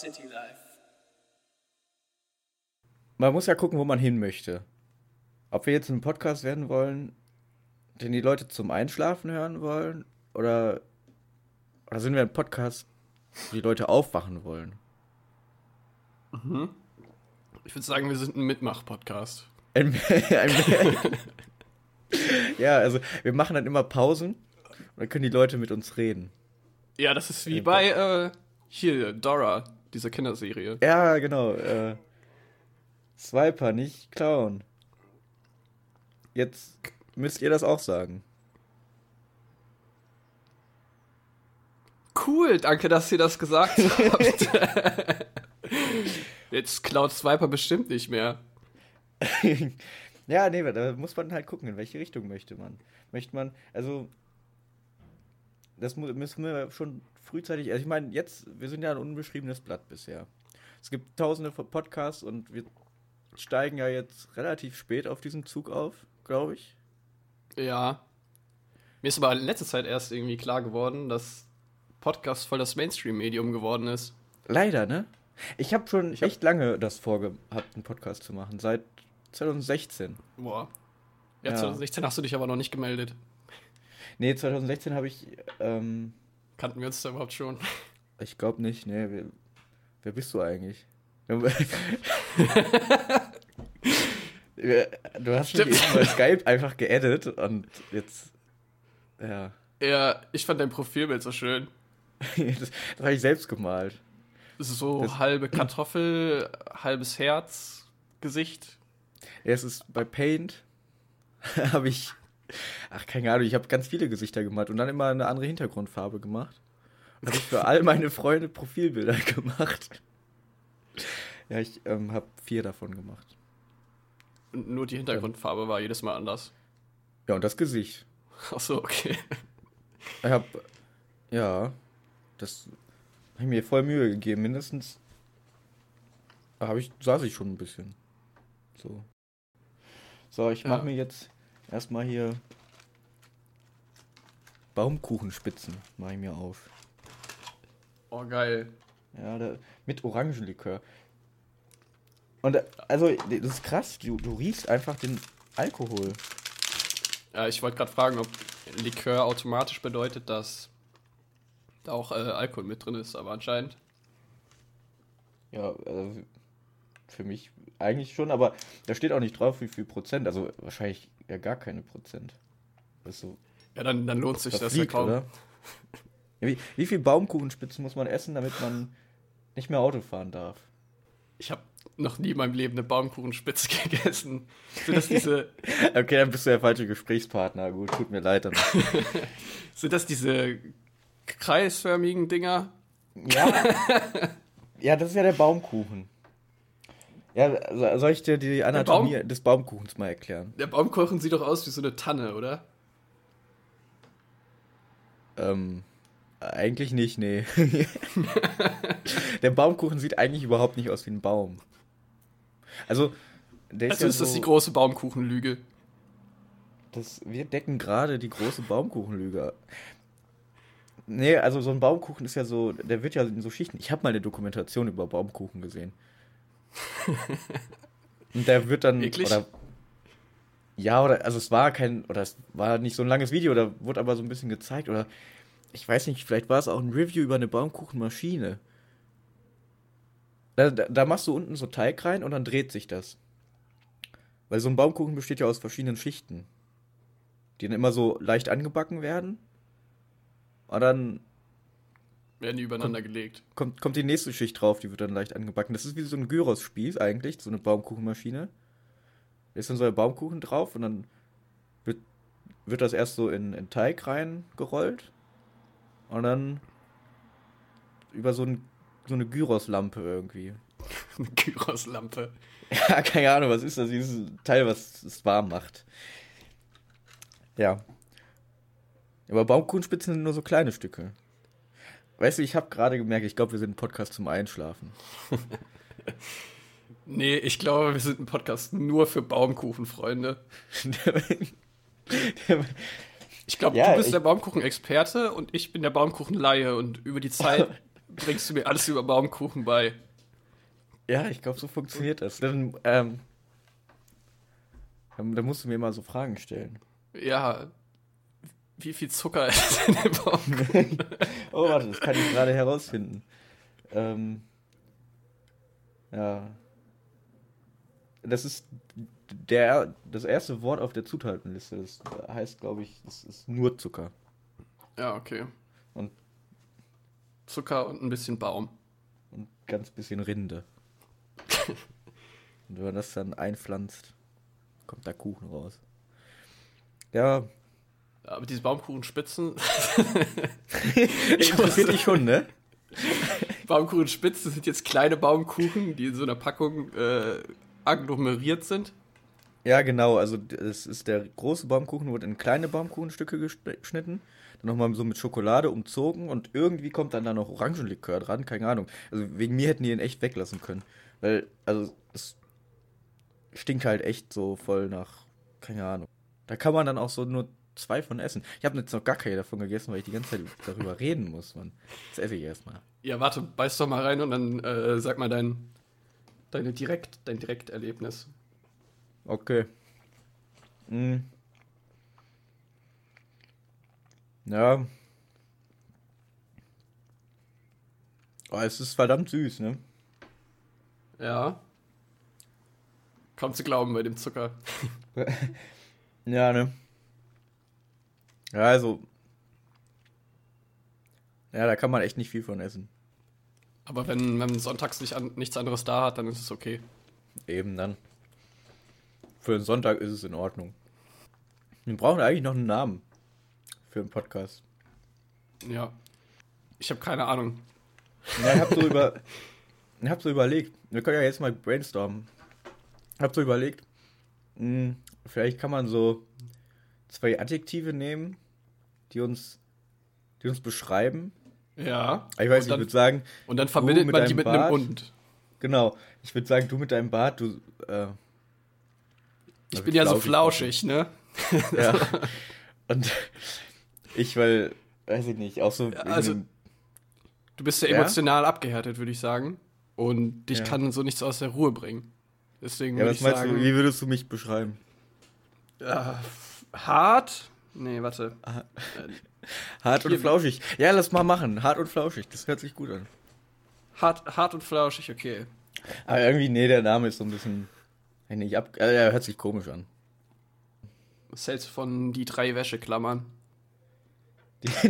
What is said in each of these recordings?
City Life. Man muss ja gucken, wo man hin möchte. Ob wir jetzt einen Podcast werden wollen, den die Leute zum Einschlafen hören wollen, oder, oder sind wir ein Podcast, wo die Leute aufwachen wollen? Mhm. Ich würde sagen, wir sind ein Mitmach-Podcast. Ein, ein, ja, also wir machen dann immer Pausen und dann können die Leute mit uns reden. Ja, das ist wie bei äh, hier, Dora, dieser Kinderserie. Ja, genau. Äh, Swiper, nicht klauen. Jetzt müsst ihr das auch sagen. Cool, danke, dass ihr das gesagt habt. Jetzt klaut Swiper bestimmt nicht mehr. ja, nee, da muss man halt gucken, in welche Richtung möchte man. Möchte man, also, das müssen wir schon frühzeitig, also ich meine, jetzt, wir sind ja ein unbeschriebenes Blatt bisher. Es gibt tausende von Podcasts und wir steigen ja jetzt relativ spät auf diesen Zug auf, glaube ich. Ja. Mir ist aber in letzter Zeit erst irgendwie klar geworden, dass Podcast voll das Mainstream-Medium geworden ist. Leider, ne? Ich habe schon ich hab echt lange das vorgehabt, einen Podcast zu machen. Seit 2016. Boah. Ja, ja, 2016 hast du dich aber noch nicht gemeldet. Nee, 2016 habe ich. Ähm, Kannten wir uns da überhaupt schon? Ich glaube nicht, nee. Wer, wer, bist du eigentlich? du hast Stimmt. mich bei Skype einfach geedit und jetzt. Ja. Ja, ich fand dein Profilbild so schön. das, das habe ich selbst gemalt. Das ist so das, halbe Kartoffel, halbes Herz, Gesicht. Ja, es ist bei Paint habe ich, ach keine Ahnung, ich habe ganz viele Gesichter gemalt und dann immer eine andere Hintergrundfarbe gemacht. Und habe ich für all meine Freunde Profilbilder gemacht. Ja, ich ähm, habe vier davon gemacht. Und nur die Hintergrundfarbe war jedes Mal anders. Ja, und das Gesicht. Ach so, okay. Ich habe, ja, das habe ich mir voll Mühe gegeben, mindestens. Habe ich, saß ich schon ein bisschen. So. So, ich mache ja. mir jetzt erstmal hier Baumkuchenspitzen, mache ich mir auf. Oh, geil. Ja, da, mit Orangenlikör. Und also, das ist krass, du, du riechst einfach den Alkohol. Ja, ich wollte gerade fragen, ob Likör automatisch bedeutet, dass da auch äh, Alkohol mit drin ist, aber anscheinend. Ja, also für mich eigentlich schon, aber da steht auch nicht drauf, wie viel Prozent. Also wahrscheinlich ja gar keine Prozent. So, ja, dann, dann lohnt sich das, fliegt, ja kaum. Oder? Wie, wie viel Baumkuchenspitzen muss man essen, damit man nicht mehr Auto fahren darf? Ich habe noch nie in meinem Leben eine Baumkuchenspitze gegessen. Sind das diese. okay, dann bist du der falsche Gesprächspartner. Gut, tut mir leid. Dann. Sind das diese kreisförmigen Dinger. Ja. ja, das ist ja der Baumkuchen. Ja, soll ich dir die Anatomie Baum des Baumkuchens mal erklären? Der Baumkuchen sieht doch aus wie so eine Tanne, oder? Ähm, eigentlich nicht, nee. der Baumkuchen sieht eigentlich überhaupt nicht aus wie ein Baum. Also, der ist, also ja ist so, das die große Baumkuchenlüge. Das, wir decken gerade die große Baumkuchenlüge. Nee, also so ein Baumkuchen ist ja so, der wird ja in so Schichten. Ich habe mal eine Dokumentation über Baumkuchen gesehen. Und der wird dann. Wirklich? Oder, ja, oder also es war kein, oder es war nicht so ein langes Video, da wurde aber so ein bisschen gezeigt, oder ich weiß nicht, vielleicht war es auch ein Review über eine Baumkuchenmaschine. Da, da, da machst du unten so Teig rein und dann dreht sich das. Weil so ein Baumkuchen besteht ja aus verschiedenen Schichten, die dann immer so leicht angebacken werden und dann werden die übereinander kommt, gelegt. Kommt, kommt die nächste Schicht drauf, die wird dann leicht angebacken. Das ist wie so ein Gyros-Spieß eigentlich, so eine Baumkuchenmaschine. Da ist dann so ein Baumkuchen drauf und dann wird, wird das erst so in, in Teig reingerollt und dann über so, ein, so eine Gyros-Lampe irgendwie. eine Gyros-Lampe? Ja, keine Ahnung, was ist das? Dieses Teil, was es warm macht. Ja, aber Baumkuchenspitzen sind nur so kleine Stücke. Weißt du, ich habe gerade gemerkt, ich glaube, wir sind ein Podcast zum Einschlafen. nee, ich glaube, wir sind ein Podcast nur für Baumkuchenfreunde. ich glaube, ja, du bist der Baumkuchen-Experte und ich bin der Baumkuchen-Laie und über die Zeit bringst du mir alles über Baumkuchen bei. Ja, ich glaube, so funktioniert das. Dann, ähm, dann musst du mir mal so Fragen stellen. Ja. Wie viel Zucker ist in dem Baumkuchen? oh, warte, das kann ich gerade herausfinden. Ähm, ja. Das ist der, das erste Wort auf der Zutatenliste. Das heißt, glaube ich, das ist nur Zucker. Ja, okay. Und Zucker und ein bisschen Baum. Und ganz bisschen Rinde. und wenn man das dann einpflanzt, kommt da Kuchen raus. Ja. Aber diese Baumkuchenspitzen. Interessiert dich schon, ne? Baumkuchenspitzen sind jetzt kleine Baumkuchen, die in so einer Packung äh, agglomeriert sind. Ja, genau. Also es ist der große Baumkuchen wurde in kleine Baumkuchenstücke geschnitten, dann nochmal so mit Schokolade umzogen und irgendwie kommt dann da noch Orangenlikör dran, keine Ahnung. Also wegen mir hätten die den echt weglassen können, weil also es stinkt halt echt so voll nach keine Ahnung. Da kann man dann auch so nur zwei von essen. Ich habe jetzt noch gar keine davon gegessen, weil ich die ganze Zeit darüber reden muss, Mann. Das esse ich erstmal. Ja, warte, beiß doch mal rein und dann äh, sag mal dein, deine Direkt, dein Direkterlebnis. Okay. Hm. Ja. Oh, es ist verdammt süß, ne? Ja. Kaum zu glauben bei dem Zucker. ja, ne? Ja, also. Ja, da kann man echt nicht viel von essen. Aber wenn, man sonntags nicht an, nichts anderes da hat, dann ist es okay. Eben dann. Für den Sonntag ist es in Ordnung. Wir brauchen eigentlich noch einen Namen für einen Podcast. Ja. Ich habe keine Ahnung. Ja, ich hab so über. Ich hab so überlegt. Wir können ja jetzt mal brainstormen. Ich hab so überlegt. Mh, hm, vielleicht kann man so zwei Adjektive nehmen, die uns, die uns beschreiben. Ja. Ich weiß, dann, ich würde sagen. Und dann verbindet man die mit Bart, einem Und. Genau. Ich würde sagen, du mit deinem Bart, du. Äh, ich bin ja so flauschig, ne? Ja. Und ich, weil, weiß ich nicht, auch so. Ja, also, du bist ja emotional ja? abgehärtet, würde ich sagen. Und dich ja. kann so nichts aus der Ruhe bringen. Deswegen ja, was ich meinst sagen, du, wie würdest du mich beschreiben? Ja, hart? Nee, warte. hart und flauschig. Ja, lass mal machen. Hart und flauschig. Das hört sich gut an. Hart, hart und flauschig, okay. Aber irgendwie, nee, der Name ist so ein bisschen. Nicht ab, äh, er hört sich komisch an. Was hältst du von die drei Wäscheklammern?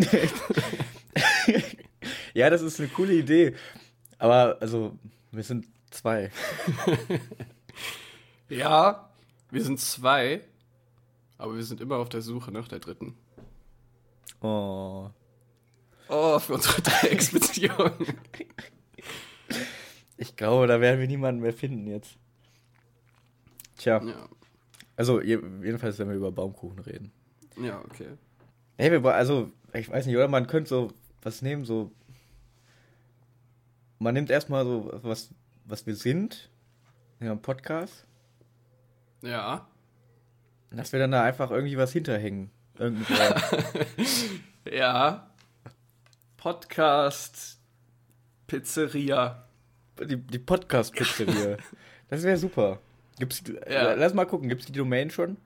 ja, das ist eine coole Idee. Aber, also, wir sind zwei. ja, wir sind zwei. Aber wir sind immer auf der Suche nach der dritten. Oh. Oh, für unsere Dreiecksbeziehung. ich glaube, da werden wir niemanden mehr finden jetzt. Tja. Ja. Also, jedenfalls, wenn wir über Baumkuchen reden. Ja, okay. Hey, wir, also, ich weiß nicht, oder man könnte so was nehmen, so. Man nimmt erstmal so, was, was wir sind. Ja, ein Podcast. Ja. Dass wir dann da einfach irgendwie was hinterhängen. Ja. Podcast Pizzeria. Die, die Podcast-Pizzeria. das wäre super. Gibt's, ja. Lass mal gucken, gibt es die Domain schon?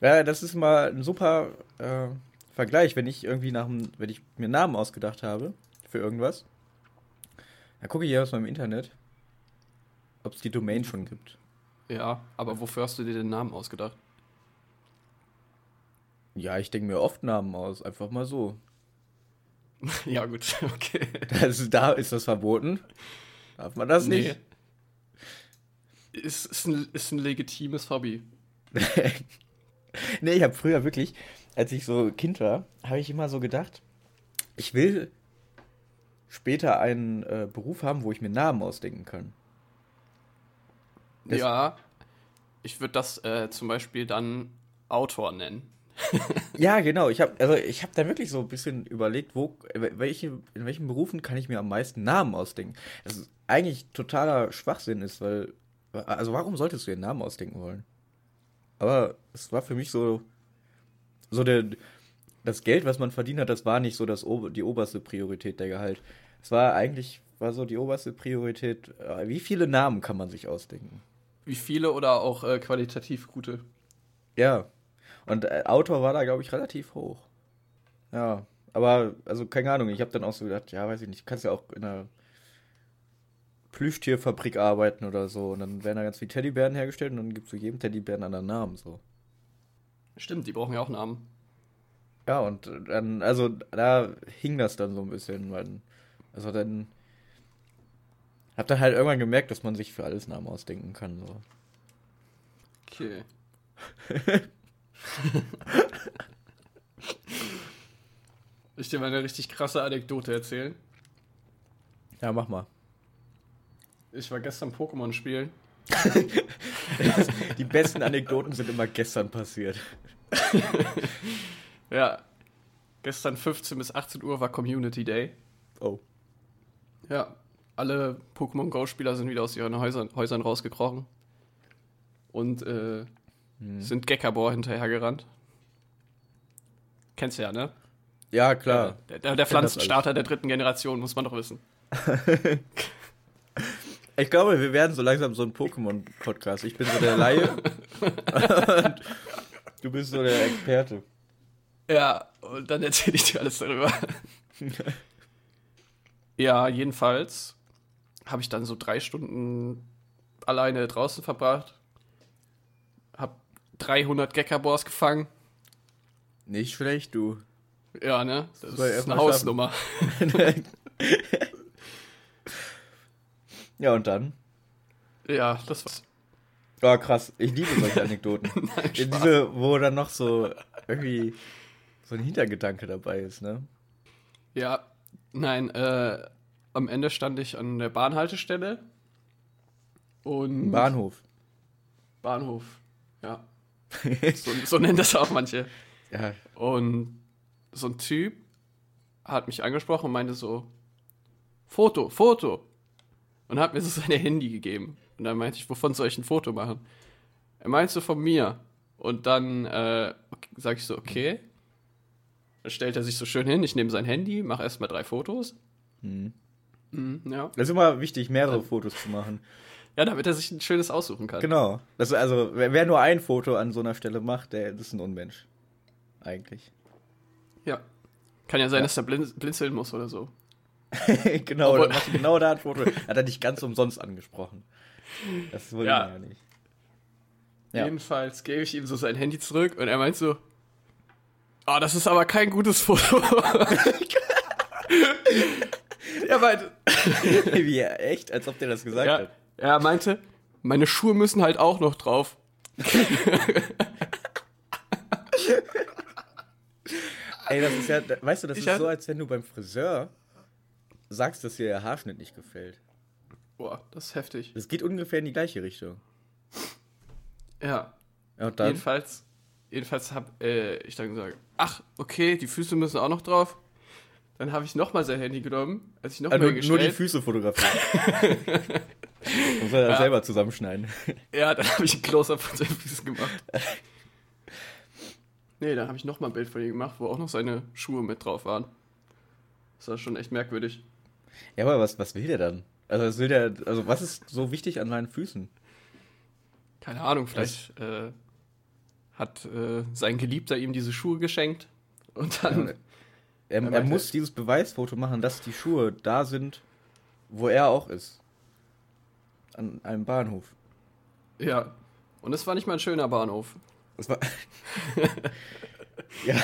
Ja, das ist mal ein super äh, Vergleich, wenn ich irgendwie nach dem, wenn ich mir einen Namen ausgedacht habe für irgendwas. Dann gucke ich ja aus meinem Internet, ob es die Domain schon gibt. Ja, aber wofür hast du dir den Namen ausgedacht? Ja, ich denke mir oft Namen aus, einfach mal so. ja, gut, okay. Das, da ist das verboten. Darf man das nee. nicht? Ist, ist, ein, ist ein legitimes Hobby. nee, ich habe früher wirklich, als ich so Kind war, habe ich immer so gedacht, ich will später einen äh, Beruf haben, wo ich mir Namen ausdenken kann. Das ja, ich würde das äh, zum Beispiel dann Autor nennen ja, genau. Ich habe also ich habe da wirklich so ein bisschen überlegt, wo welche in welchen Berufen kann ich mir am meisten Namen ausdenken. Das ist eigentlich totaler Schwachsinn ist, weil also warum solltest du dir einen Namen ausdenken wollen? Aber es war für mich so so der das Geld, was man verdient hat, das war nicht so das die oberste Priorität der Gehalt. Es war eigentlich, war so die oberste Priorität. äh, Wie viele Namen kann man sich ausdenken? Wie viele oder auch äh, qualitativ gute? Ja. Und äh, Autor war da, glaube ich, relativ hoch. Ja. Aber, also keine Ahnung, ich habe dann auch so gedacht, ja, weiß ich nicht, kannst ja auch in einer Plüschtierfabrik arbeiten oder so. Und dann werden da ganz viele Teddybären hergestellt und dann gibt es zu jedem Teddybären einen anderen Namen. So. Stimmt, die brauchen ja auch Namen. Ja, und dann, also da hing das dann so ein bisschen, weil, also dann hab dann halt irgendwann gemerkt, dass man sich für alles Namen ausdenken kann. So. Okay. ich dir mal eine richtig krasse Anekdote erzählen. Ja, mach mal. Ich war gestern Pokémon spielen. Die besten Anekdoten sind immer gestern passiert. Ja. Gestern 15 bis 18 Uhr war Community Day. Oh. Ja. Alle Pokémon Go-Spieler sind wieder aus ihren Häusern, Häusern rausgekrochen. Und äh, sind Gekabor hinterhergerannt. Kennst du ja, ne? Ja, klar. Der, der, der Pflanzenstarter der dritten Generation, muss man doch wissen. Ich glaube, wir werden so langsam so ein Pokémon-Podcast. Ich bin so der Laie. und du bist so der Experte. Ja, und dann erzähle ich dir alles darüber. ja, jedenfalls habe ich dann so drei Stunden alleine draußen verbracht. Hab 300 Gekabors gefangen. Nicht schlecht, du. Ja, ne? Das Soll ist eine Hausnummer. ja, und dann? Ja, das war's. Oh, krass. Ich liebe solche Anekdoten. Nein. Diese, wo dann noch so irgendwie so ein Hintergedanke dabei ist, ne? Ja, nein, äh, am Ende stand ich an der Bahnhaltestelle. Und. Bahnhof. Bahnhof. Ja. So, so nennen das auch manche. Ja, Und so ein Typ hat mich angesprochen und meinte so, Foto, Foto. Und hat mir so sein Handy gegeben. Und dann meinte ich, wovon soll ich ein Foto machen? Er meinte so von mir. Und dann äh, sage ich so, okay. Dann stellt er sich so schön hin, ich nehme sein Handy, mache erstmal drei Fotos. Mhm, ja. das ist immer wichtig, mehrere Fotos zu machen. Ja, damit er sich ein schönes aussuchen kann. Genau. Das, also, wer, nur ein Foto an so einer Stelle macht, der ist ein Unmensch. Eigentlich. Ja. Kann ja sein, Ja. dass er blin blinzeln muss oder so. genau, Obwohl- dann machst du genau da ein Foto. Hat er dich ganz umsonst angesprochen. Das wollte Ja. man ja nicht. Ja. Jedenfalls gebe ich ihm so sein Handy zurück und er meint so, ah, das ist aber kein gutes Foto. er meinte, Wie, echt? Als ob der das gesagt ja, hat. Er meinte, meine Schuhe müssen halt auch noch drauf. Ey, das ist ja, weißt du, das Ich ist so, als wenn du beim Friseur sagst, dass dir der Haarschnitt nicht gefällt. Boah, das ist heftig. Das geht ungefähr in die gleiche Richtung. Ja, und dann, jedenfalls, jedenfalls habe äh, ich dann gesagt, ach, okay, die Füße müssen auch noch drauf. Dann habe ich nochmal sein Handy genommen, als ich ah, nochmal nur, hingestellt. nur die Füße fotografieren. Muss er Ja. selber zusammenschneiden. Ja, dann habe ich ein Close-Up von seinen Füßen gemacht. Nee, dann habe ich nochmal ein Bild von ihm gemacht, wo auch noch seine Schuhe mit drauf waren. Das war schon echt merkwürdig. Ja, aber was, was will der dann? Also, was will der, also, was ist so wichtig an seinen Füßen? Keine Ahnung, vielleicht äh, hat äh, sein Geliebter ihm diese Schuhe geschenkt. Und dann. Ja, Er, Er er muss dieses Beweisfoto machen, dass die Schuhe da sind, wo er auch ist. An einem Bahnhof. Ja. Und es war nicht mal ein schöner Bahnhof. Das war. ja.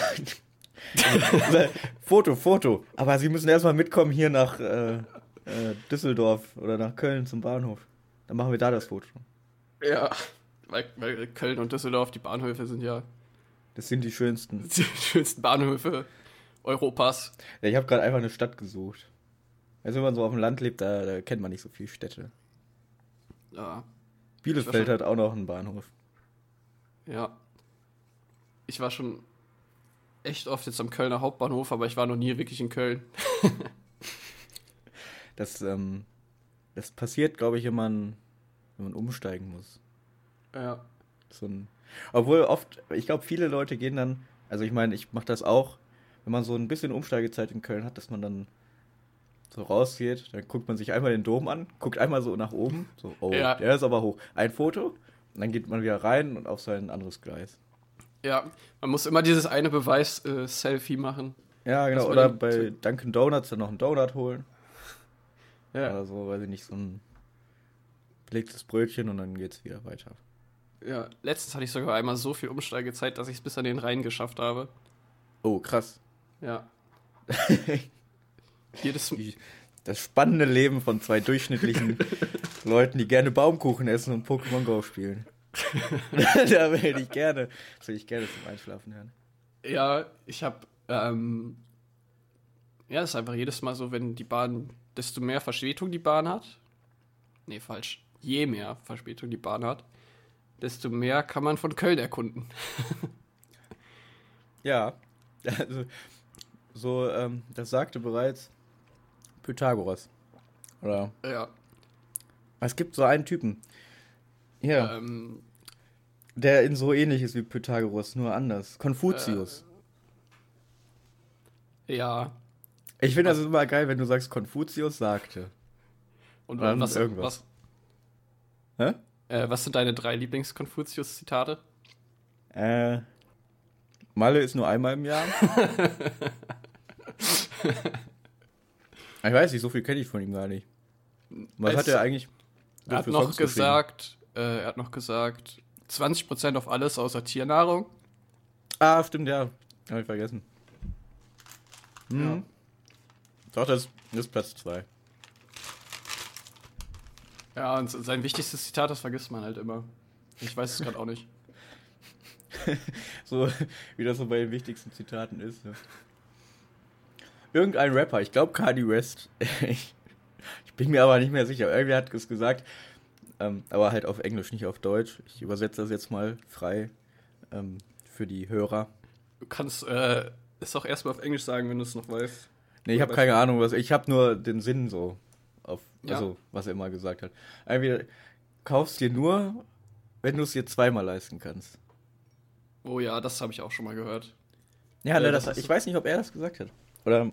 Foto, Foto. Aber Sie müssen erstmal mitkommen hier nach äh, äh, Düsseldorf oder nach Köln zum Bahnhof. Dann machen wir da das Foto. Ja. Weil, weil Köln und Düsseldorf, die Bahnhöfe sind ja Das sind die schönsten. die schönsten Bahnhöfe Europas. Ja, ich habe gerade einfach eine Stadt gesucht. Also wenn man so auf dem Land lebt, da, da kennt man nicht so viele Städte. Ja. Bielefeld war hat auch noch einen Bahnhof. Ja. Ich war schon echt oft jetzt am Kölner Hauptbahnhof, aber ich war noch nie wirklich in Köln. Das, ähm, das passiert, glaube ich, wenn man, wenn man umsteigen muss. Ja. So ein, obwohl oft, ich glaube, viele Leute gehen dann, also ich meine, ich mache das auch, wenn man so ein bisschen Umsteigezeit in Köln hat, dass man dann so rausgeht, dann guckt man sich einmal den Dom an, guckt einmal so nach oben, so, oh, Ja. der ist aber hoch. Ein Foto, und dann geht man wieder rein und auf sein anderes Gleis. Ja, man muss immer dieses eine Beweis-Selfie machen. Ja, genau. Oder bei Dunkin' Donuts dann noch einen Donut holen. Ja, Oder so, weiß ich nicht, so ein belegtes Brötchen und dann geht's wieder weiter. ja. Letztens hatte ich sogar einmal so viel Umsteigezeit, dass ich es bis an den Rhein geschafft habe. Oh, krass. Ja. Jedes Das spannende Leben von zwei durchschnittlichen Leuten, die gerne Baumkuchen essen und Pokémon Go spielen. da will ich gerne. Das will ich gerne zum Einschlafen hören. Ja, ich habe, ähm, ja, es ist einfach jedes Mal so, wenn die Bahn, desto mehr Verspätung die Bahn hat, nee, falsch, je mehr Verspätung die Bahn hat, desto mehr kann man von Köln erkunden. Ja, also, so, ähm, das sagte bereits Pythagoras. Oder, Ja, es gibt so einen Typen. Ja, ähm, der in so ähnlich ist wie Pythagoras, nur anders. Konfuzius. ja. ich finde das immer geil, wenn du sagst, Konfuzius sagte. Und Dann was, irgendwas. was, Hä? äh, was sind deine drei Lieblings-Konfuzius-Zitate? Äh, Malle ist nur einmal im Jahr. ich weiß nicht, so viel kenne ich von ihm gar nicht. Was Es- hat er eigentlich so Er hat noch Songs gesagt, äh, er hat noch gesagt, 20% auf alles außer Tiernahrung. Ah, stimmt, ja. Habe ich vergessen. Mhm. Doch, das, das ist Platz 2. Ja, und sein wichtigstes Zitat, das vergisst man halt immer. Ich weiß es gerade auch nicht. So, wie das so bei den wichtigsten Zitaten ist. Ne? Irgendein Rapper, ich glaube Kanye West. ich, ich bin mir aber nicht mehr sicher. Irgendwie hat es gesagt, ähm, aber halt auf Englisch, nicht auf Deutsch. Ich übersetze das jetzt mal frei ähm, für die Hörer. Du kannst äh, es auch erstmal auf Englisch sagen, wenn du es noch weißt. Nee, ich habe keine Ahnung, was. Ich habe nur den Sinn so. Auf, Ja. Also, was er immer gesagt hat. Irgendwie kaufst dir nur, wenn du es dir zweimal leisten kannst. Oh ja, das habe ich auch schon mal gehört. Ja, Äh, ne, das das, ist- ich weiß nicht, ob er das gesagt hat. Oder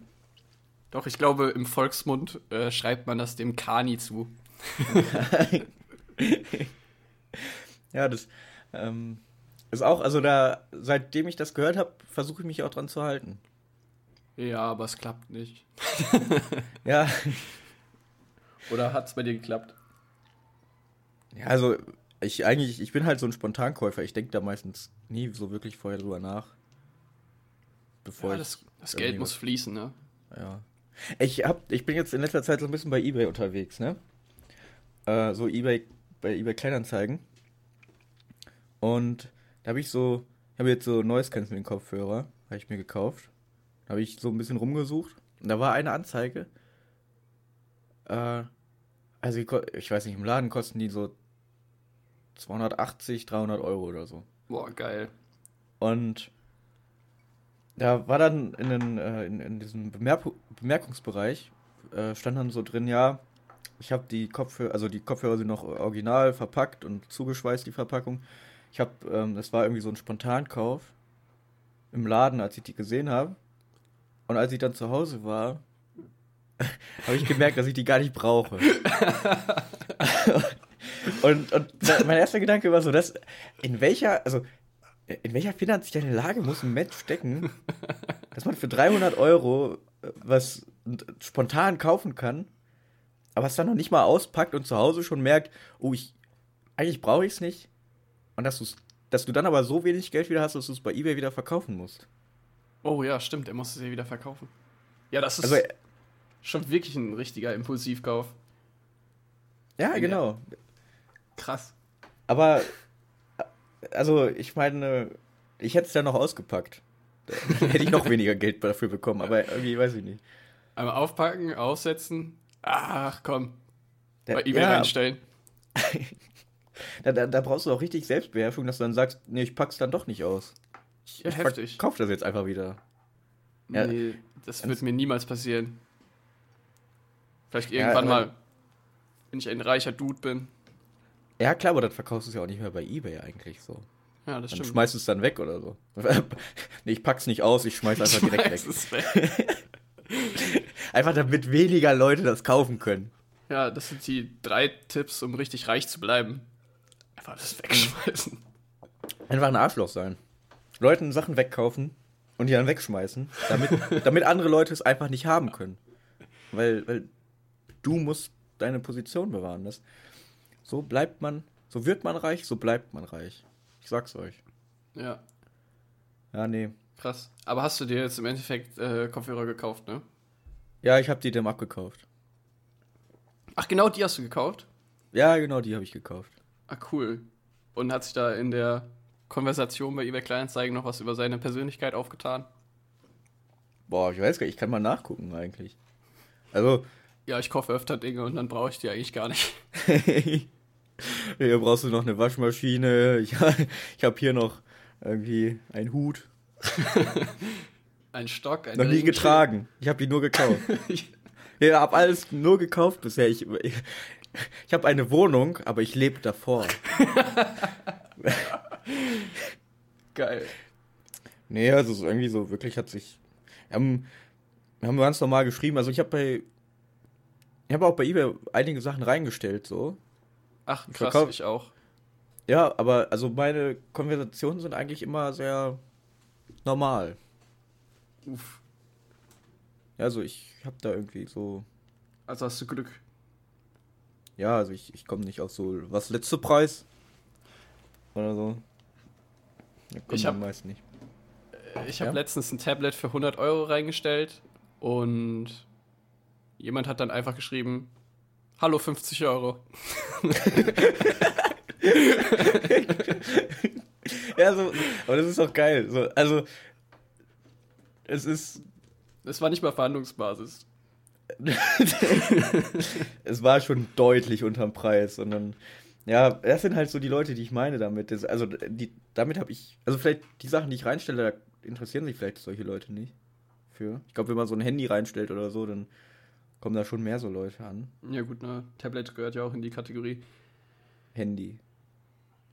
Doch, ich glaube, im Volksmund äh, schreibt man das dem Kani zu. Ja, das ähm, ist auch, also da, seitdem ich das gehört habe, versuche ich mich auch dran zu halten. Ja, aber es klappt nicht. Ja, Oder hat es bei dir geklappt? ja also ich eigentlich, ich bin halt so ein Spontankäufer. Ich denke da meistens nie so wirklich vorher drüber nach. Bevor Ja, ich, das, das Geld muss fließen, ne? ja. Ich hab, ich bin jetzt in letzter Zeit so ein bisschen bei eBay unterwegs, ne? Äh, so eBay, bei eBay Kleinanzeigen. Und da habe ich so, ich habe jetzt so Noise Cancelling Kopfhörer, habe ich mir gekauft. Da habe ich so ein bisschen rumgesucht und da war eine Anzeige. Äh, also ich weiß nicht, im Laden kosten die so 280, 300 Euro oder so. Boah, geil. Und da war dann in, den, äh, in, in diesem Bemerk Bemerkungsbereich, äh, stand dann so drin, ja, ich habe die Kopfhörer, also die Kopfhörer sind noch original verpackt und zugeschweißt, die Verpackung. Ich habe, ähm, das war irgendwie so ein Spontankauf im Laden, als ich die gesehen habe. Und als ich dann zu Hause war, habe ich gemerkt, dass ich die gar nicht brauche. und, und mein erster Gedanke war so, dass in welcher, also in welcher finanziellen Lage muss ein Mensch stecken, dass man für 300 Euro äh, was spontan kaufen kann, aber es dann noch nicht mal auspackt und zu Hause schon merkt, oh, ich, eigentlich brauche ich es nicht. Und dass, du's, dass du dann aber so wenig Geld wieder hast, dass du es bei eBay wieder verkaufen musst. Oh ja, stimmt, er musste sie wieder verkaufen. Ja, das ist Also, äh, schon wirklich ein richtiger Impulsivkauf. ja, Ja. genau. Krass. Aber, also, ich meine, ich hätte es ja noch ausgepackt. Dann hätte ich noch weniger Geld dafür bekommen, aber irgendwie weiß ich nicht. Einmal aufpacken, aussetzen. Ach komm, Der- bei eBay ja, reinstellen. Da, da, da brauchst du auch richtig Selbstbeherrschung, dass du dann sagst, nee, ich pack's dann doch nicht aus. Ja, ich heftig. kauf das jetzt einfach wieder. Ja. Nee, das wird mir niemals passieren. Vielleicht Ja, irgendwann aber- mal, wenn ich ein reicher Dude bin. Ja, klar, aber dann verkaufst du es ja auch nicht mehr bei Ebay eigentlich so. Ja, das Dann stimmt. schmeißt du es dann weg oder so. nee, ich pack's nicht aus, ich schmeiß einfach direkt Schmeiß weg. es weg. Einfach damit weniger Leute das kaufen können. Ja, das sind die drei Tipps, um richtig reich zu bleiben. Einfach alles wegschmeißen. Einfach ein Arschloch sein. Leuten Sachen wegkaufen und die dann wegschmeißen, damit, damit andere Leute es einfach nicht haben können. Weil, weil du musst deine Position bewahren. Das, so bleibt man, so wird man reich, so bleibt man reich. Ich sag's euch. Ja, Ja, nee. krass. Aber hast du dir jetzt im Endeffekt äh, Kopfhörer gekauft, ne? Ja, ich habe die dem abgekauft. Ach, genau die hast du gekauft? Ja, genau, die habe ich gekauft. Ah, cool. Und hat sich da in der Konversation bei eBay Kleinanzeigen noch was über seine Persönlichkeit aufgetan? Boah, ich weiß gar nicht, ich kann mal nachgucken eigentlich. Also, Ja, ich kaufe öfter Dinge und dann brauche ich die eigentlich gar nicht. hier brauchst du noch eine Waschmaschine. Ich, ich habe hier noch irgendwie einen Hut. Ein Stock, ein Noch nie getragen. Ich habe die nur gekauft. Ich- Ja, hab alles nur gekauft bisher. Ich, ich, ich habe eine Wohnung, aber ich lebe davor. Geil. Nee, also so irgendwie so wirklich hat sich. Wir haben, wir haben ganz normal geschrieben. Also ich habe bei. Ich habe auch bei eBay einige Sachen reingestellt, so. Ach, Ich krass, verkauf- ich auch. Ja, aber also meine Konversationen sind eigentlich immer sehr normal. Uff. Ja, also ich habe da irgendwie so. Also hast du Glück. Ja, also ich, ich komme nicht auf so. Was letzte Preis? Oder so. Ja, kommt Ich dann hab- meist nicht. Ich habe Ja? letztens ein Tablet für 100 Euro reingestellt und jemand hat dann einfach geschrieben, hallo 50 Euro. Ja, so, aber das ist doch geil. So, also, es ist, Das war nicht mal Verhandlungsbasis. es war schon deutlich unterm Preis. Und dann, ja, das sind halt so die Leute, die ich meine damit. Das, also, die, damit habe ich, also vielleicht die Sachen, die ich reinstelle, da interessieren sich vielleicht solche Leute nicht für. Ich glaube, wenn man so ein Handy reinstellt oder so, dann kommen da schon mehr so Leute an. Ja gut, ne, Tablet gehört ja auch in die Kategorie. Handy.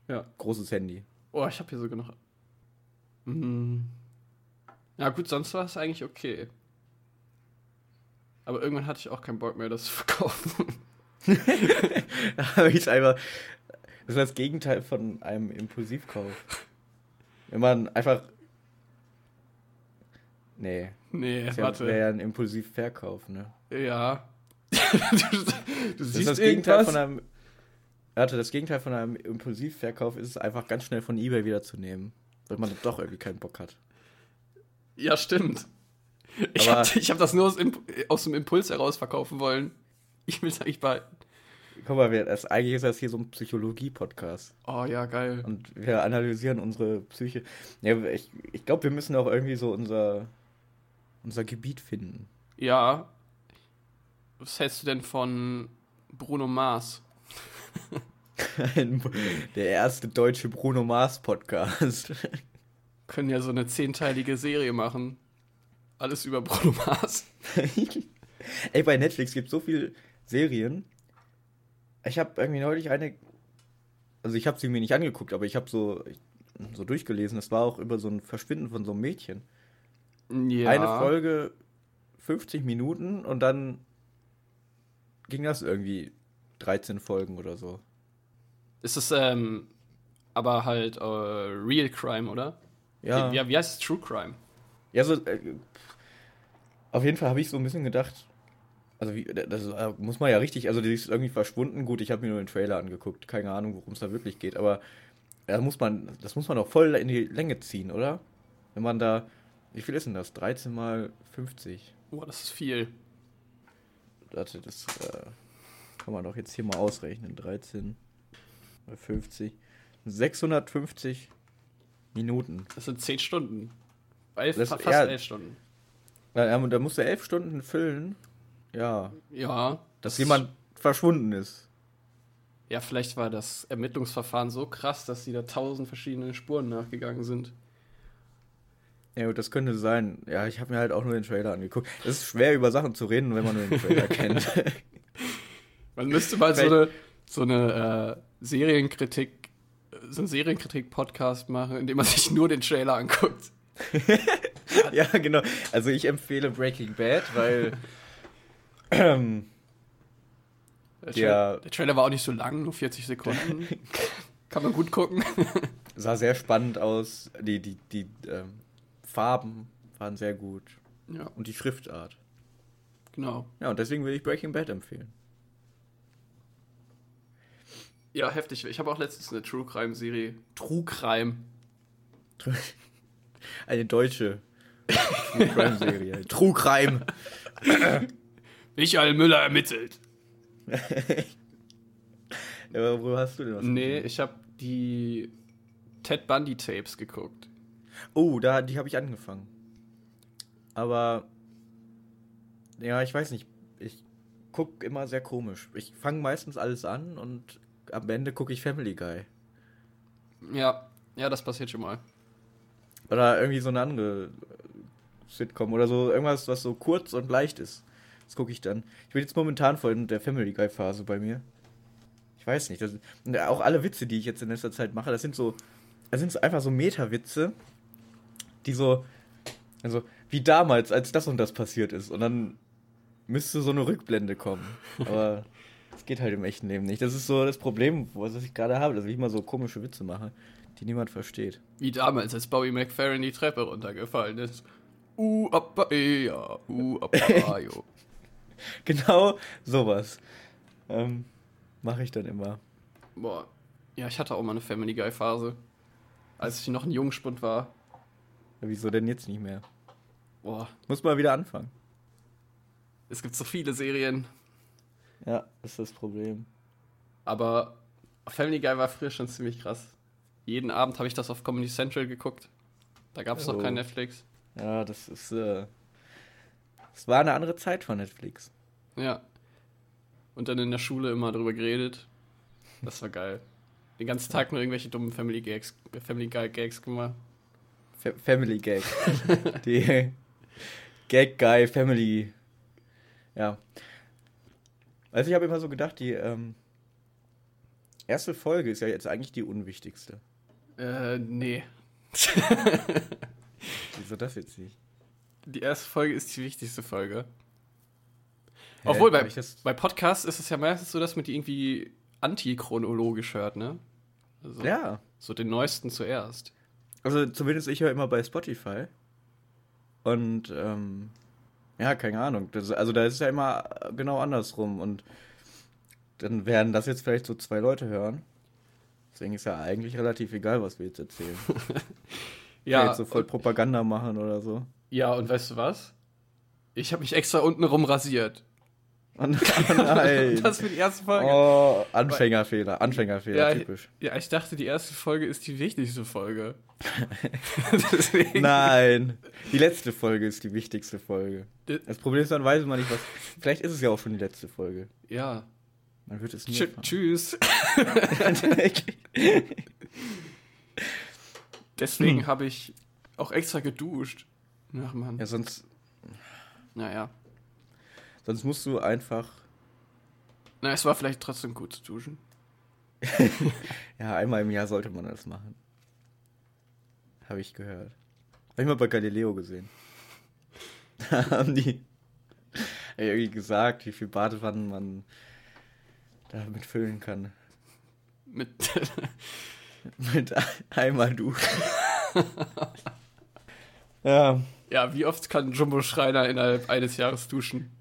Ja. Großes Handy. Oh, ich habe hier sogar noch. Hm. Ja gut, sonst war es eigentlich okay. Aber irgendwann hatte ich auch keinen Bock mehr, das zu verkaufen. Da habe ich einfach. Das ist das Gegenteil von einem Impulsivkauf. Wenn man einfach. Nee. nee, Das wäre warte. ja ein Impulsivverkauf, ne? Ja. du, du Das siehst ist das Gegenteil irgendwas. von einem. Warte, das Gegenteil von einem Impulsivverkauf ist es einfach ganz schnell von Ebay wiederzunehmen. Weil man doch irgendwie keinen Bock hat. Ja, stimmt. Ich habe hab das nur aus, aus dem Impuls heraus verkaufen wollen. Ich will es eigentlich behalten. Guck mal, wir, das, eigentlich ist das hier so ein Psychologie-Podcast. Oh ja, geil. Und wir analysieren unsere Psyche. Ja, ich ich glaube, wir müssen auch irgendwie so unser, unser Gebiet finden. Ja. Was hältst du denn von Bruno Mars? Der erste deutsche Bruno Mars Podcast. Können ja so eine zehnteilige Serie machen. Alles über Bruno Mars. Ey, bei Netflix gibt es so viele Serien. Ich habe irgendwie neulich eine. Also, ich habe sie mir nicht angeguckt, aber ich habe so, so durchgelesen. Es war auch über so ein Verschwinden von so einem Mädchen. Ja. Eine Folge 50 Minuten und dann ging das irgendwie 13 Folgen oder so. Ist es, ähm, aber halt äh, Real Crime, oder? Ja. Wie, wie, heißt es? True Crime? Ja, so, äh, auf jeden Fall habe ich so ein bisschen gedacht, also wie, das äh, muss man ja richtig, also die ist irgendwie verschwunden. Gut, ich habe mir nur den Trailer angeguckt, keine Ahnung, worum es da wirklich geht, aber da muss man, das muss man doch voll in die Länge ziehen, oder? Wenn man da, wie viel ist denn das? 13 mal 50. Oh, das ist viel. Warte, das äh, kann man doch jetzt hier mal ausrechnen. 13 mal 50. 650 Minuten. Das sind zehn Stunden. Elf, Das- fast ja. elf Stunden. Da, ja, da musst du elf Stunden füllen. Ja, Ja. dass jemand verschwunden ist. Ja, vielleicht war das Ermittlungsverfahren so krass, dass sie da tausend verschiedene Spuren nachgegangen sind. Ja, gut, das könnte sein. Ja, ich habe mir halt auch nur den Trailer angeguckt. Es ist schwer, über Sachen zu reden, wenn man nur den Trailer kennt. Man müsste mal so eine, so eine äh, Serienkritik, so einen Serienkritik-Podcast machen, in dem man sich nur den Trailer anguckt. ja, genau. Also ich empfehle Breaking Bad, weil Ähm, Der, Der- Tra der Trailer war auch nicht so lang, nur 40 Sekunden. Kann man gut gucken. sah sehr spannend aus. Die, die, die ähm, Farben waren sehr gut. ja, Und die Schriftart. genau. Ja, und deswegen will ich Breaking Bad empfehlen. Ja, heftig. Ich habe auch letztens eine True Crime Serie. True Crime. Eine deutsche True Crime Serie. True Crime. Michael Müller ermittelt. Ja, wo hast du denn was? Nee, gesehen? ich habe die Ted Bundy Tapes geguckt. Oh, da, die habe ich angefangen. Aber ja, ich weiß nicht. Ich gucke immer sehr komisch. Ich fange meistens alles an und am Ende gucke ich Family Guy. Ja, ja, das passiert schon mal. Oder irgendwie so eine andere äh, Sitcom oder so. Irgendwas, was so kurz und leicht ist. Das gucke ich dann. Ich bin jetzt momentan voll in der Family Guy Phase bei mir. Ich weiß nicht. Das, auch alle Witze, die ich jetzt in letzter Zeit mache, das sind so. Das sind so einfach so Meta-Witze, die so. Also, wie damals, als das und das passiert ist. Und dann müsste so eine Rückblende kommen. Aber das geht halt im echten Leben nicht. Das ist so das Problem, was ich gerade habe, dass ich immer so komische Witze mache, die niemand versteht. Wie damals, als Bobby McFerrin die Treppe runtergefallen ist. Uh, appa, eh, ja, uh, appa, jo. Genau sowas. Ähm, Mache ich dann immer. Boah. Ja, ich hatte auch mal eine Family Guy Phase. Als ich noch ein Jungspund war. Ja, Wieso denn jetzt nicht mehr? Boah, Muss mal wieder anfangen. es gibt so viele Serien. Ja, das ist das Problem. Aber Family Guy war früher schon ziemlich krass. Jeden Abend habe ich das auf Comedy Central geguckt. Da gab es noch Oh. kein Netflix. Ja, das ist. Äh, es war eine andere Zeit von Netflix. Ja. Und dann in der Schule immer drüber geredet. Das war geil. Den ganzen Tag nur irgendwelche dummen Family Gags, Family Guy Gags gemacht. Fa Family Gag. Die Gag Guy Family. Ja. Also ich habe immer so gedacht, die ähm, erste Folge ist ja jetzt eigentlich die unwichtigste. Äh, nee. Wieso das jetzt nicht? Die erste Folge ist die wichtigste Folge. Hä? Obwohl, bei, bei Podcasts ist es ja meistens so, dass man die irgendwie antichronologisch hört, ne? Also Ja. So den neuesten zuerst. Also zumindest ich höre immer bei Spotify. Und ähm, ja, keine Ahnung. Das, also da ist es ja immer genau andersrum. Und dann werden das jetzt vielleicht so zwei Leute hören. Deswegen ist ja eigentlich relativ egal, was wir jetzt erzählen. Ja, jetzt so voll Propaganda machen oder so. ja, und weißt du was? Ich habe mich extra unten rum rasiert. Oh nein. Das für die erste Folge. Oh, Anfängerfehler, Anfängerfehler, Ja, typisch. Ja, ich dachte, die erste Folge ist die wichtigste Folge. Nein, die letzte Folge ist die wichtigste Folge. Das Problem ist, dann weiß man nicht, was. Vielleicht ist es ja auch schon die letzte Folge. Ja. Man wird es nie Tsch tschüss. Deswegen Hm. habe ich auch extra geduscht. Ach man. ja, sonst, Naja. Sonst musst du einfach. Na, es war vielleicht trotzdem gut zu duschen. Ja, einmal im Jahr sollte man das machen. Habe ich gehört. Habe ich mal bei Galileo gesehen. Da haben die irgendwie gesagt, wie viel Badewannen man damit füllen kann. Mit Mit einmal duschen. ja, ja, wie oft kann Jumbo Schreiner innerhalb eines Jahres duschen?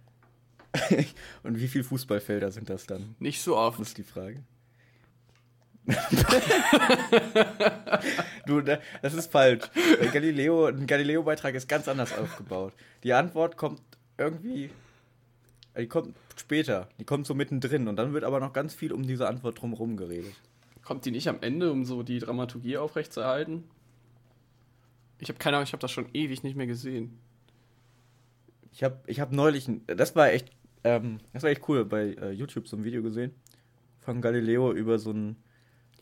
und wie viele Fußballfelder sind das dann? Nicht so oft. Das ist die Frage. du, da- das ist falsch. Bei Galileo, ein Galileo-Beitrag ist ganz anders aufgebaut. Die Antwort kommt irgendwie. Die kommt später. Die kommt so mittendrin. Und dann wird aber noch ganz viel um diese Antwort drumherum geredet. Kommt die nicht am Ende, um so die Dramaturgie aufrechtzuerhalten? Ich habe keine Ahnung, ich habe das schon ewig nicht mehr gesehen. Ich habe ich hab neulich. ein- Das war echt. Ähm, das war echt cool. Bei äh, YouTube so ein Video gesehen. Von Galileo über so einen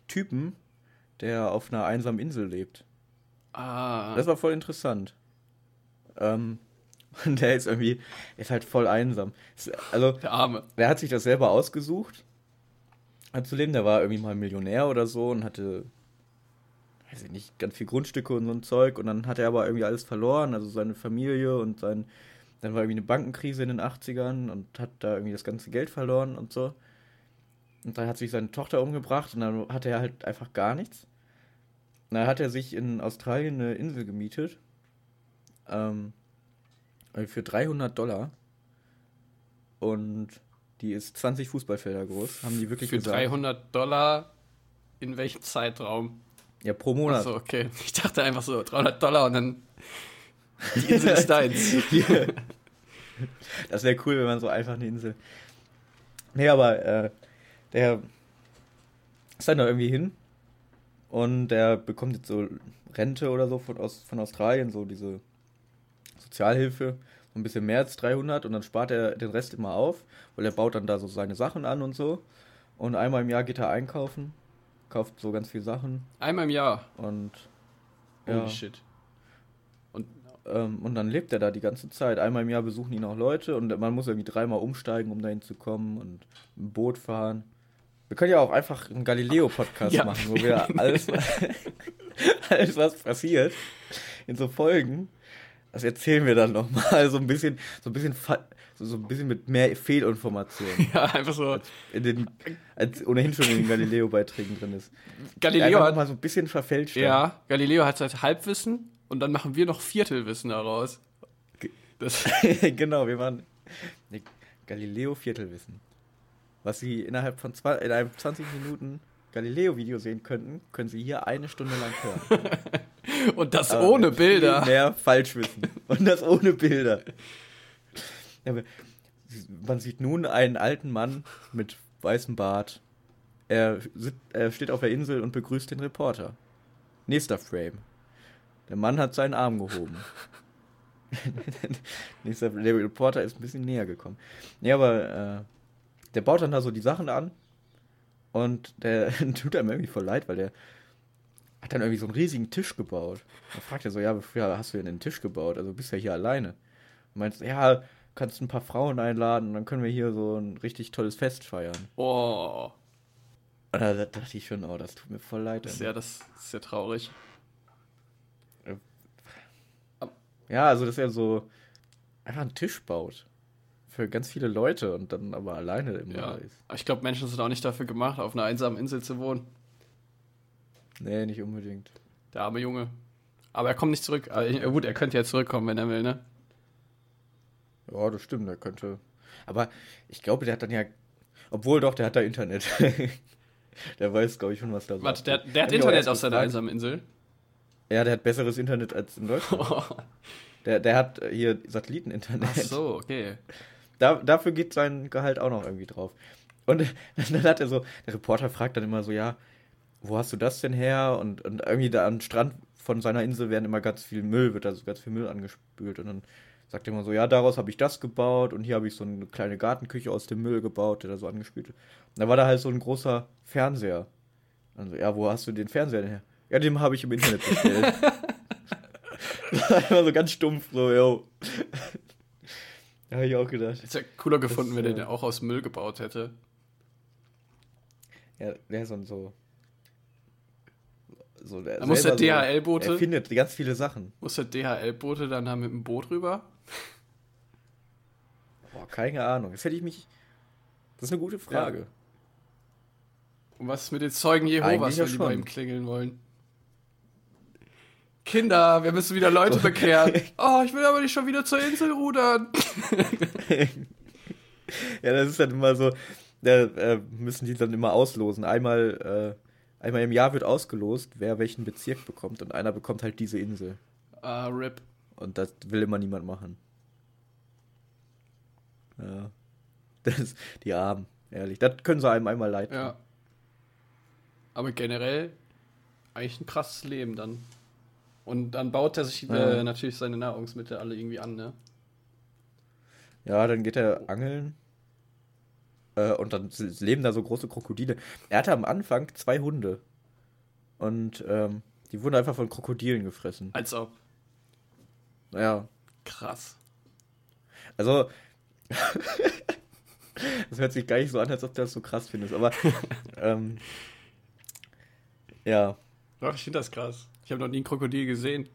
Typen, der auf einer einsamen Insel lebt. Ah. Das war voll interessant. Ähm, und der ist irgendwie, ist halt voll einsam. Ist, also, der Arme. der hat sich das selber ausgesucht, hat zu leben. Der war irgendwie mal Millionär oder so und hatte, weiß ich nicht, ganz viel Grundstücke und so ein Zeug. Und dann hat er aber irgendwie alles verloren, also seine Familie und sein Dann war irgendwie eine Bankenkrise in den 80ern und hat da irgendwie das ganze Geld verloren und so. Und dann hat sich seine Tochter umgebracht und dann hatte er halt einfach gar nichts. Und dann hat er sich in Australien eine Insel gemietet. Ähm, für 300 Dollar. Und die ist 20 Fußballfelder groß. Haben die wirklich Für gesagt. 300 Dollar in welchem Zeitraum? Ja, pro Monat. Achso, okay. Ich dachte einfach so 300 Dollar und dann die Insel ist deins. Das wäre cool, wenn man so einfach eine Insel. Nee, aber äh, der ist dann da irgendwie hin und der bekommt jetzt so Rente oder so von, aus, von Australien, so diese Sozialhilfe, so ein bisschen mehr als 300 und dann spart er den Rest immer auf, weil er baut dann da so seine Sachen an und so. Und einmal im Jahr geht er einkaufen, kauft so ganz viele Sachen Einmal im Jahr. und Holy ja. shit. Ähm, und dann lebt er da die ganze Zeit. Einmal im Jahr besuchen ihn auch Leute und man muss irgendwie dreimal umsteigen, um dahin zu kommen und ein Boot fahren. Wir können ja auch einfach einen Galileo-Podcast Ja. machen, wo wir alles, alles, was passiert, in so Folgen, das erzählen wir dann nochmal. So ein bisschen, so ein bisschen, so, so ein bisschen mit mehr Fehlinformationen, Ja, einfach so. in den, als ohnehin schon in den Galileo-Beiträgen drin ist. Galileo hat, mal so ein bisschen verfälscht. ja, Galileo hat halt Halbwissen und dann machen wir noch Viertelwissen daraus. Genau, wir nee, Galileo Viertelwissen. Was Sie innerhalb von zwei, in einem 20 Minuten Galileo-Video sehen könnten, können Sie hier eine Stunde lang hören. und das Aber ohne Bilder. Mehr Falschwissen. Und das ohne Bilder. Man sieht nun einen alten Mann mit weißem Bart. Er, er steht auf der Insel und begrüßt den Reporter. Nächster Frame. Der Mann hat seinen Arm gehoben. Nächster, der Reporter ist ein bisschen näher gekommen. Nee, aber äh, der baut dann da so die Sachen an und der tut einem irgendwie voll leid, weil der hat dann irgendwie so einen riesigen Tisch gebaut. Da fragt er so, ja, wofür hast du denn den Tisch gebaut? Also bist ja hier alleine. Und meinst, ja, kannst ein paar Frauen einladen und dann können wir hier so ein richtig tolles Fest feiern. Oh, Und da dachte ich schon, oh, das tut mir voll leid. das ist ja, das ist ja traurig. Ja, also dass er so einfach einen Tisch baut. Für ganz viele Leute und dann aber alleine immer Ja. ist. Ich glaube, Menschen sind auch nicht dafür gemacht, auf einer einsamen Insel zu wohnen. Nee, nicht unbedingt. Der arme Junge. Aber er kommt nicht zurück. Ja, gut, er könnte ja zurückkommen, wenn er will, ne? Ja, das stimmt, der könnte. Aber ich glaube, der hat dann ja. Obwohl doch, der hat da Internet. der weiß, glaube ich, schon, was da so Warte, der, der hat Internet auf seiner einsamen Insel. Ja, der hat besseres Internet als in Deutschland. Der, der hat äh, hier Satelliteninternet. Ach so, okay. Da, dafür geht sein Gehalt auch noch irgendwie drauf. Und dann hat er so, der Reporter fragt dann immer so, ja, wo hast du das denn her? Und, und irgendwie da am Strand von seiner Insel werden immer ganz viel Müll, wird da so ganz viel Müll angespült. Und dann sagt er immer so, ja, daraus habe ich das gebaut und hier habe ich so eine kleine Gartenküche aus dem Müll gebaut, der da so angespült wird. Und da war da halt so ein großer Fernseher. Also, ja, wo hast du den Fernseher denn her? Ja, den habe ich im Internet bestellt. Das war Einfach so ganz stumpf, so, yo. Da habe ich auch gedacht. Hätte ja cooler gefunden, wenn äh, er den auch aus Müll gebaut hätte. Ja, der ist so, so, so der Da muss der selber so- DHL-Bote- Er findet ganz viele Sachen. Muss der DHL-Bote dann da mit dem Boot rüber? Boah, keine Ahnung. Das hätte ich mich. Das ist eine gute Frage. Und was ist mit den Zeugen Jehovas, ja wenn die bei schon. ihm klingeln wollen? Kinder, wir müssen wieder Leute bekehren. Oh, ich will aber nicht schon wieder zur Insel rudern. Ja, das ist dann immer so. Da äh, müssen die dann immer auslosen. Einmal, äh, einmal im Jahr wird ausgelost, wer welchen Bezirk bekommt. Und einer bekommt halt diese Insel. Ah, RIP. Und das will immer niemand machen. Ja. Das ist die Armen, ehrlich. Das können sie einem einmal leid tun. Ja. Aber generell eigentlich ein krasses Leben dann. Und dann baut er sich äh, Ja. natürlich seine Nahrungsmittel alle irgendwie an, ne? Ja, dann geht er angeln. Äh, und dann leben da so große Krokodile. Er hatte am Anfang zwei Hunde. Und ähm, die wurden einfach von Krokodilen gefressen. Als ob. Ja. Krass. Also. das hört sich gar nicht so an, als ob du das so krass findest. Aber. ähm, ja. Doch, ich finde das krass. Ich habe noch nie ein Krokodil gesehen.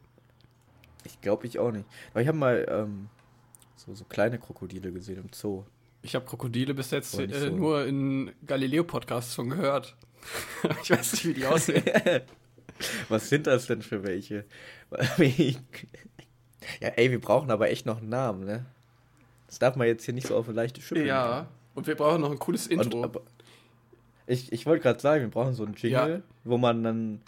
Ich glaube ich auch nicht. Aber ich habe mal ähm, so, so kleine Krokodile gesehen im Zoo. Ich habe Krokodile bis jetzt äh, so. nur in Galileo-Podcasts schon gehört. ich weiß nicht, wie die aussehen. Was sind das denn für welche? ja, ey, wir brauchen aber echt noch einen Namen, ne? Das darf man jetzt hier nicht so auf eine leichte Schippe ja, und wir brauchen noch ein cooles. Intro. Und, ich ich wollte gerade sagen, wir brauchen so einen Jingle, Ja. wo man dann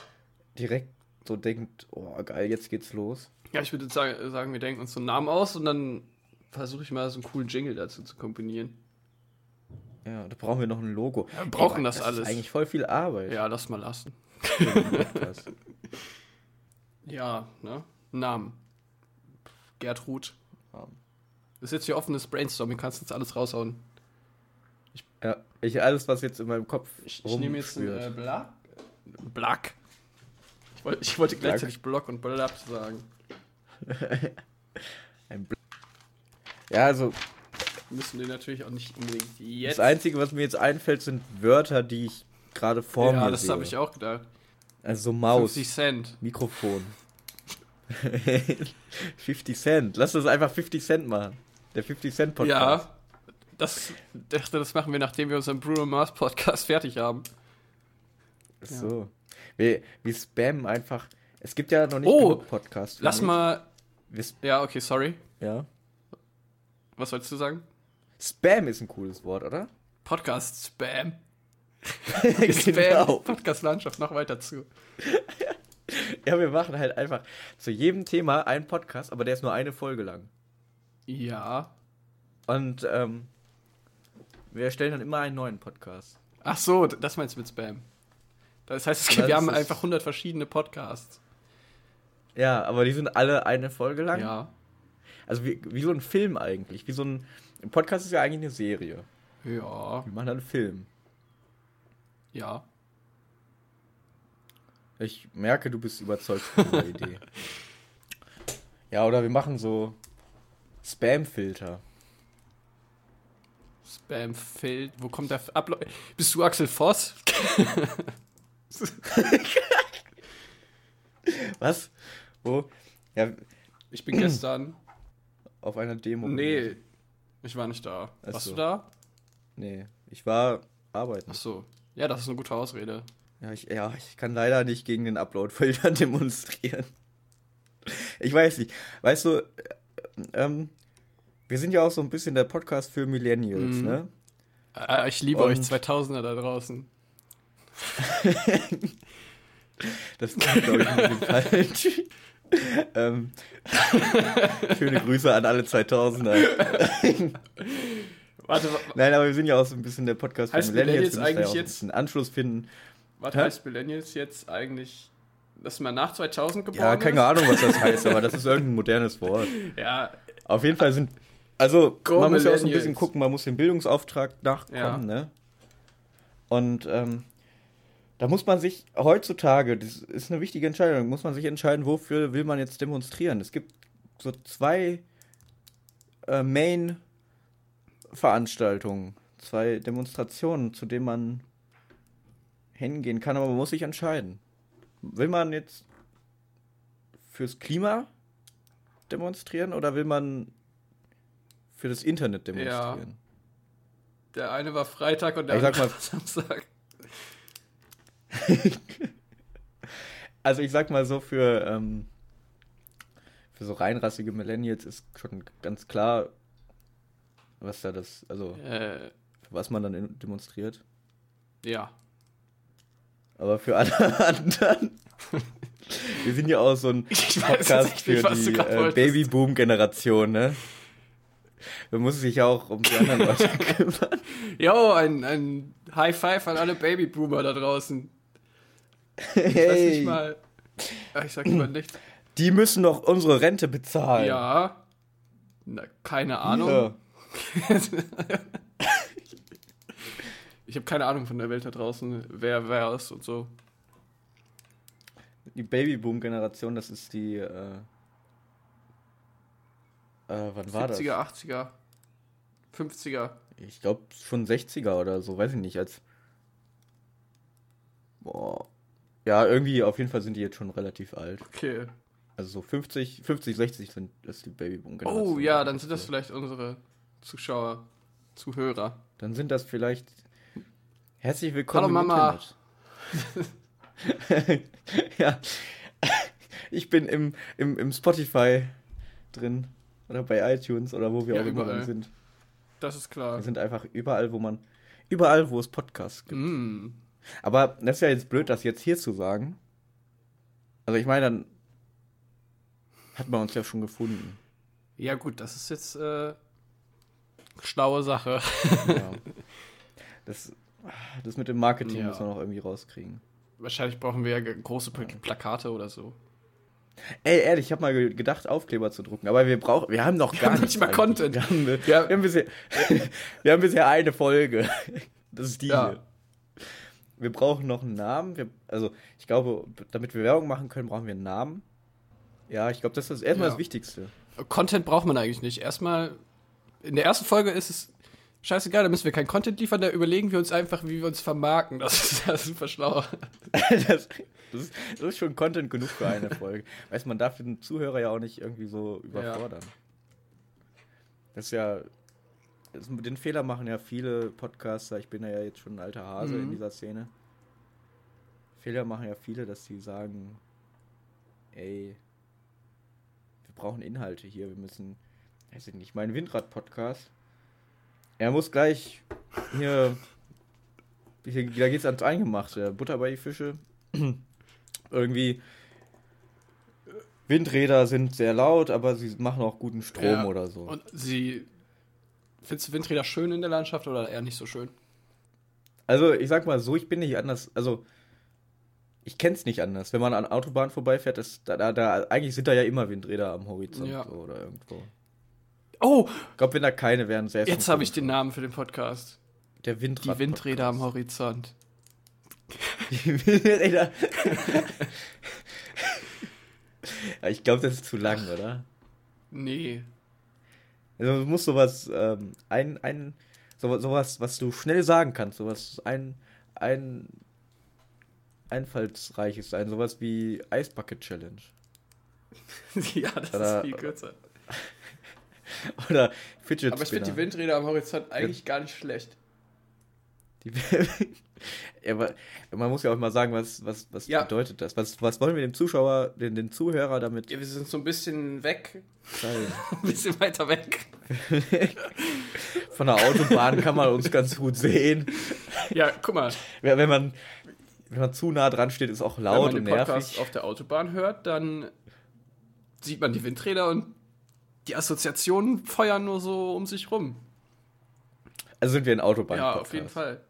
direkt so denkt, oh geil, jetzt geht's los. ja, ich würde sagen, wir denken uns so einen Namen aus und dann versuche ich mal so einen coolen Jingle dazu zu kombinieren. Ja, da brauchen wir noch ein Logo. Ja, wir brauchen Ey, das Ist alles. eigentlich voll viel Arbeit. Ja, lass mal lassen. Ja, ne? Namen. Gertrud. Das ist jetzt hier offenes Brainstorming, kannst jetzt alles raushauen. ja, ich alles, was jetzt in meinem Kopf Ich, ich nehme jetzt rumschwirrt. äh, Black. Black. Ich, wollt, ich wollte gleichzeitig Block und Black sagen. Ein Bl ja, also Müssen wir natürlich auch nicht unbedingt jetzt. das Einzige, was mir jetzt einfällt, sind Wörter, die ich gerade vor ja, mir das habe ich auch gedacht. Also so Maus, 50 Cent. Mikrofon. 50 Cent. Lass das einfach 50 Cent machen. Der 50 Cent Podcast. Ja. Das dachte, das machen wir, nachdem wir unseren Bruno Mars Podcast fertig haben. So. Wir, wir spammen einfach. Es gibt ja noch nicht Oh, genug Podcasts. Lass ich. mal. Ja, okay, sorry. ja. Was sollst du sagen? Spam ist ein cooles Wort, oder? Podcast Spam. genau. Podcast-Landschaft noch weiter zu. Ja, wir machen halt einfach zu jedem Thema einen Podcast, aber der ist nur eine Folge lang. Ja. Und ähm, wir erstellen dann immer einen neuen Podcast. Ach so, das meinst du mit Spam. Das heißt, gibt, wir haben einfach 100 verschiedene Podcasts. Ja, aber die sind alle eine Folge lang. Ja. Also wie, wie so ein Film eigentlich. Wie so ein, ein Podcast ist ja eigentlich eine Serie. Ja. Wir machen dann einen Film. Ja. Ich merke, du bist überzeugt von dieser Idee. Ja, oder wir machen so Spam-Filter. Spam-Feld. Wo kommt der Upload? Bist du Axel Voss? Was? Wo? Ja, Ich bin gestern. auf einer Demo. Nee. Ich war nicht da. Ach Warst so. du da? Nee, ich war arbeiten. Ach so. Ja, das ist eine gute Ausrede. Ja, ich, ja, ich kann leider nicht gegen den Upload-Filter demonstrieren. Ich weiß nicht. Weißt du, äh, ähm, wir sind ja auch so ein bisschen der Podcast für Millennials, Mhm. ne? Äh, ich liebe Und- euch 2000er da draußen. Das klingt, glaube ich, ein falsch. ähm, schöne Grüße an alle 2000er. Warte, wa- Nein, aber wir sind ja auch so ein bisschen der Podcast Heißt für Millennials. Millennials ja eigentlich jetzt- ein bisschen Anschluss finden. warte Hä? heißt Millennials jetzt eigentlich, dass man nach 2000 geboren Ja, ist? keine Ahnung, was das heißt, aber das ist irgendein modernes Wort. Ja, Auf jeden Fall sind. Also, Go man muss ja auch so ein bisschen gucken, man muss dem Bildungsauftrag nachkommen, Ja. ne? Und ähm, da muss man sich heutzutage, das ist eine wichtige Entscheidung, muss man sich entscheiden, wofür will man jetzt demonstrieren. Es gibt so zwei äh, Main-Veranstaltungen, zwei Demonstrationen, zu denen man hingehen kann, aber man muss sich entscheiden. Will man jetzt fürs Klima demonstrieren oder will man für das Internet demonstrieren? der eine war Freitag und der Ich andere war Samstag. Also ich sag mal so, für, ähm, für so reinrassige Millennials ist schon ganz klar, was da das, also Äh, was man dann demonstriert. ja. Aber für alle anderen, wir sind ja auch so ein Ich Podcast nicht, für die äh. Babyboom-Generation, ne? Man muss sich ja auch um die anderen Leute kümmern. Jo, ein, ein High Five an alle Babyboomer da draußen. Ich weiß Hey, nicht mal. Ich sag lieber nicht. die müssen doch unsere Rente bezahlen. Ja. Na, keine Ahnung. Ja. Ich habe keine Ahnung von der Welt da draußen, wer wer ist und so. Die Babyboom-Generation, das ist die, äh, äh, wann war das? 70er, 80er, 50er. Ich glaube schon 60er oder so, weiß ich nicht, als. Boah. Ja, irgendwie, auf jeden Fall sind die jetzt schon relativ alt. Okay. Also so 50, 50, 60 sind das die Babyboom-Generation. Oh ja, dann sind das vielleicht unsere Zuschauer, Zuhörer. Dann sind das vielleicht. Herzlich willkommen Hallo, Mama. Ja. Ich bin im, im, im Spotify drin. Oder bei iTunes oder wo wir Ja, auch immer sind. Das ist klar. Wir sind einfach überall, wo man. Überall, wo es Podcasts gibt. Mm. Aber das ist ja jetzt blöd, das jetzt hier zu sagen. Also ich meine, dann hat man uns ja schon gefunden. Ja gut, das ist jetzt äh, schlaue Sache. Ja. Das, das mit dem Marketing Ja. muss man noch irgendwie rauskriegen. Wahrscheinlich brauchen wir ja große Pla- Plakate oder so. Ey, ehrlich, ich habe mal ge- gedacht, Aufkleber zu drucken, aber wir brauchen, wir haben noch gar haben nicht mal. Content. Wir haben, wir, Ja. haben bisher, wir haben bisher eine Folge. Das ist die Ja. hier. Wir brauchen noch einen Namen. Wir, also, ich glaube, damit wir Werbung machen können, brauchen wir einen Namen. Ja, ich glaube, das ist erstmal Ja. das Wichtigste. Content braucht man eigentlich nicht. Erstmal, in der ersten Folge ist es scheißegal, da müssen wir kein Content liefern, da überlegen wir uns einfach, wie wir uns vermarkten. Das ist ja super schlau. das, das, ist, das ist schon Content genug für eine Folge. Weißt du, man darf den Zuhörer ja auch nicht irgendwie so überfordern. Das ist ja. Den Fehler machen ja viele Podcaster. Ich bin ja jetzt schon ein alter Hase Mhm. in dieser Szene. Fehler machen ja viele, dass sie sagen: Ey, wir brauchen Inhalte hier. Wir müssen. Weiß ich nicht, mein Windrad-Podcast. Er muss gleich hier. hier da geht's ans Eingemachte. Butter bei die Fische. Irgendwie. Windräder sind sehr laut, aber sie machen auch guten Strom Ja. oder so. Und sie. Findest du Windräder schön in der Landschaft oder eher nicht so schön? Also, ich sag mal so, ich bin nicht anders. Also, ich kenn's nicht anders. Wenn man an Autobahn vorbeifährt, das, da, da, da, eigentlich sind da ja immer Windräder am Horizont Ja. so, oder irgendwo. Oh, Ich glaube, wenn da keine wären, sehr jetzt habe ich den Namen für den Podcast. Der Windrad. Die Windräder am Horizont. Die Windräder. ich glaube, das ist zu lang, oder? Nee. Also, es muss sowas, ähm, ein, ein, sowas, sowas, was du schnell sagen kannst, sowas, ein, ein, einfallsreiches sein, sowas wie Eisbucket Challenge. ja, das Oder- ist viel kürzer. Oder Fidget Aber ich finde die. Windräder am Horizont eigentlich gar nicht schlecht. Die, ja, man muss ja auch mal sagen, was, was, was Ja. bedeutet das? Was, was wollen wir dem Zuschauer, den, den Zuhörer damit Ja, wir sind so ein bisschen weg. Ein bisschen weiter weg. Von der Autobahn kann man uns ganz gut sehen. Ja, guck mal. Wenn wenn man, wenn man zu nah dran steht, ist auch Wenn laut man und den Podcast nervig. auf der Autobahn hört, dann sieht man die Windräder und die Assoziationen feuern nur so um sich rum. Also sind wir ein Autobahn. Ja, auf jeden Fall.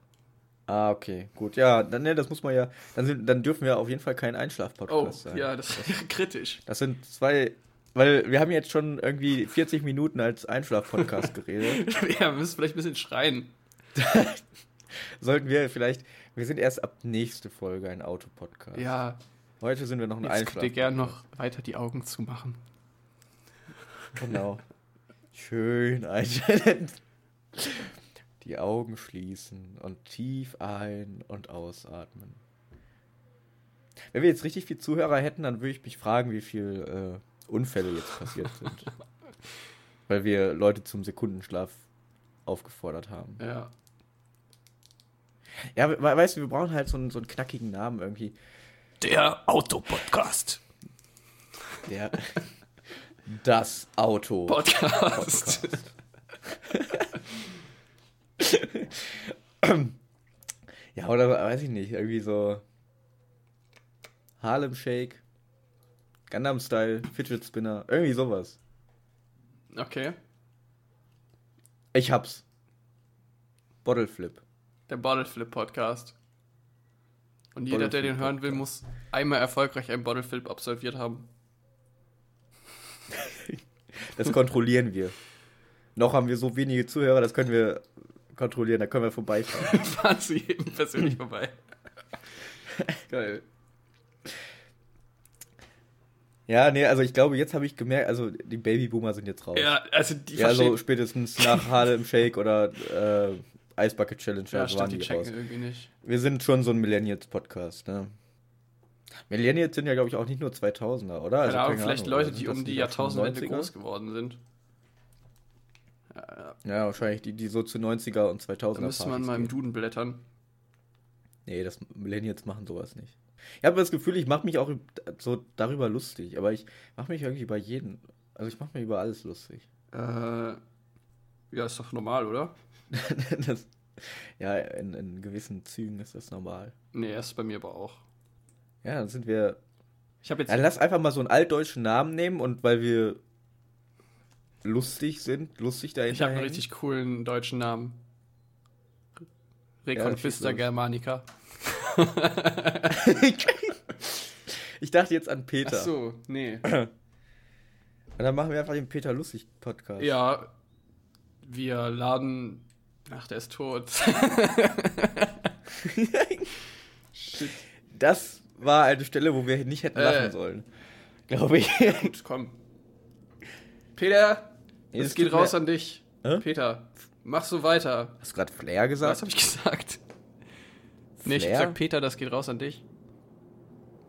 Ah, okay, gut. Ja, dann, ne, das muss man ja. Dann, sind, dann dürfen wir auf jeden Fall kein Oh, Einschlaf-Podcast sein. ja, das wäre kritisch. Das sind zwei. Weil wir haben jetzt schon irgendwie 40 Minuten als Einschlaf-Podcast geredet. Ja, wir müssen vielleicht ein bisschen schreien. Sollten wir vielleicht. Wir sind erst ab nächste Folge ein Autopodcast. Ja, Heute sind wir noch ein jetzt Einschlaf. ihr gern noch weiter die Augen zumachen. Genau. Schön einstellen. Die Augen schließen und tief ein- und ausatmen. Wenn wir jetzt richtig viel Zuhörer hätten, dann würde ich mich fragen, wie viele äh, Unfälle jetzt passiert sind. Weil wir Leute zum Sekundenschlaf aufgefordert haben. Ja. Ja, we weißt du, wir brauchen halt so einen, so einen knackigen Namen irgendwie. Der Autopodcast. Der das Auto. Podcast. Ja, oder weiß ich nicht, irgendwie so Harlem Shake, Gundam Style, Fidget Spinner, irgendwie sowas. Okay. Ich hab's. Bottle Flip. Der Bottle Flip Podcast. Und jeder, Bottle der den Flip hören will, muss einmal erfolgreich einen Bottle Flip absolviert haben. Das kontrollieren wir. Noch haben wir so wenige Zuhörer, das können wir kontrollieren, da können wir vorbeifahren. Fahren zu jedem persönlich vorbei. Geil. ja, nee, also ich glaube, jetzt habe ich gemerkt, also die Babyboomer sind jetzt raus. Ja, also die ja, so verstehen. spätestens nach Harlem Shake oder äh, Ice Bucket Challenge Ja, also waren stimmt, die die checken raus. irgendwie nicht. Wir sind schon so ein Millennials-Podcast, ne? Millennials sind ja, glaube ich, auch nicht nur 2000er, oder? Keine Ahnung, keine vielleicht Ahnung, Leute, sind die um die Jahrtausendwende 90er? groß geworden sind. Ja, wahrscheinlich die, die so zu 90er und 2000er da müsste man mal im. Duden blättern. Nee, das Millennials machen sowas nicht. Ich habe das Gefühl, ich mache mich auch so darüber lustig, aber ich mache mich irgendwie über jeden, also ich mache mich über alles lustig. Äh, ja, ist doch normal, oder? das, ja, in, in gewissen Zügen ist das normal. Nee, erst bei mir aber auch. Ja, dann sind wir. Ich habe jetzt. Ja, lass einfach mal so einen altdeutschen Namen nehmen und weil wir lustig sind, lustig dahinter. Ich habe einen richtig coolen deutschen Namen. Reconquista los. Germanica. ich dachte jetzt an Peter. Ach so, nee. Und dann machen wir einfach den Peter Lustig Podcast. Ja, wir laden. Ach, der ist tot. Shit. Das war eine Stelle, wo wir nicht hätten lachen Äh. sollen. Glaube ich. Gut, komm. Peter, Nee, es das geht raus an dich. Hä? Peter, mach so weiter. Hast du gerade Flair gesagt? Was habe ich gesagt? Nee, ich hab Flair? gesagt, Peter, das geht raus an dich.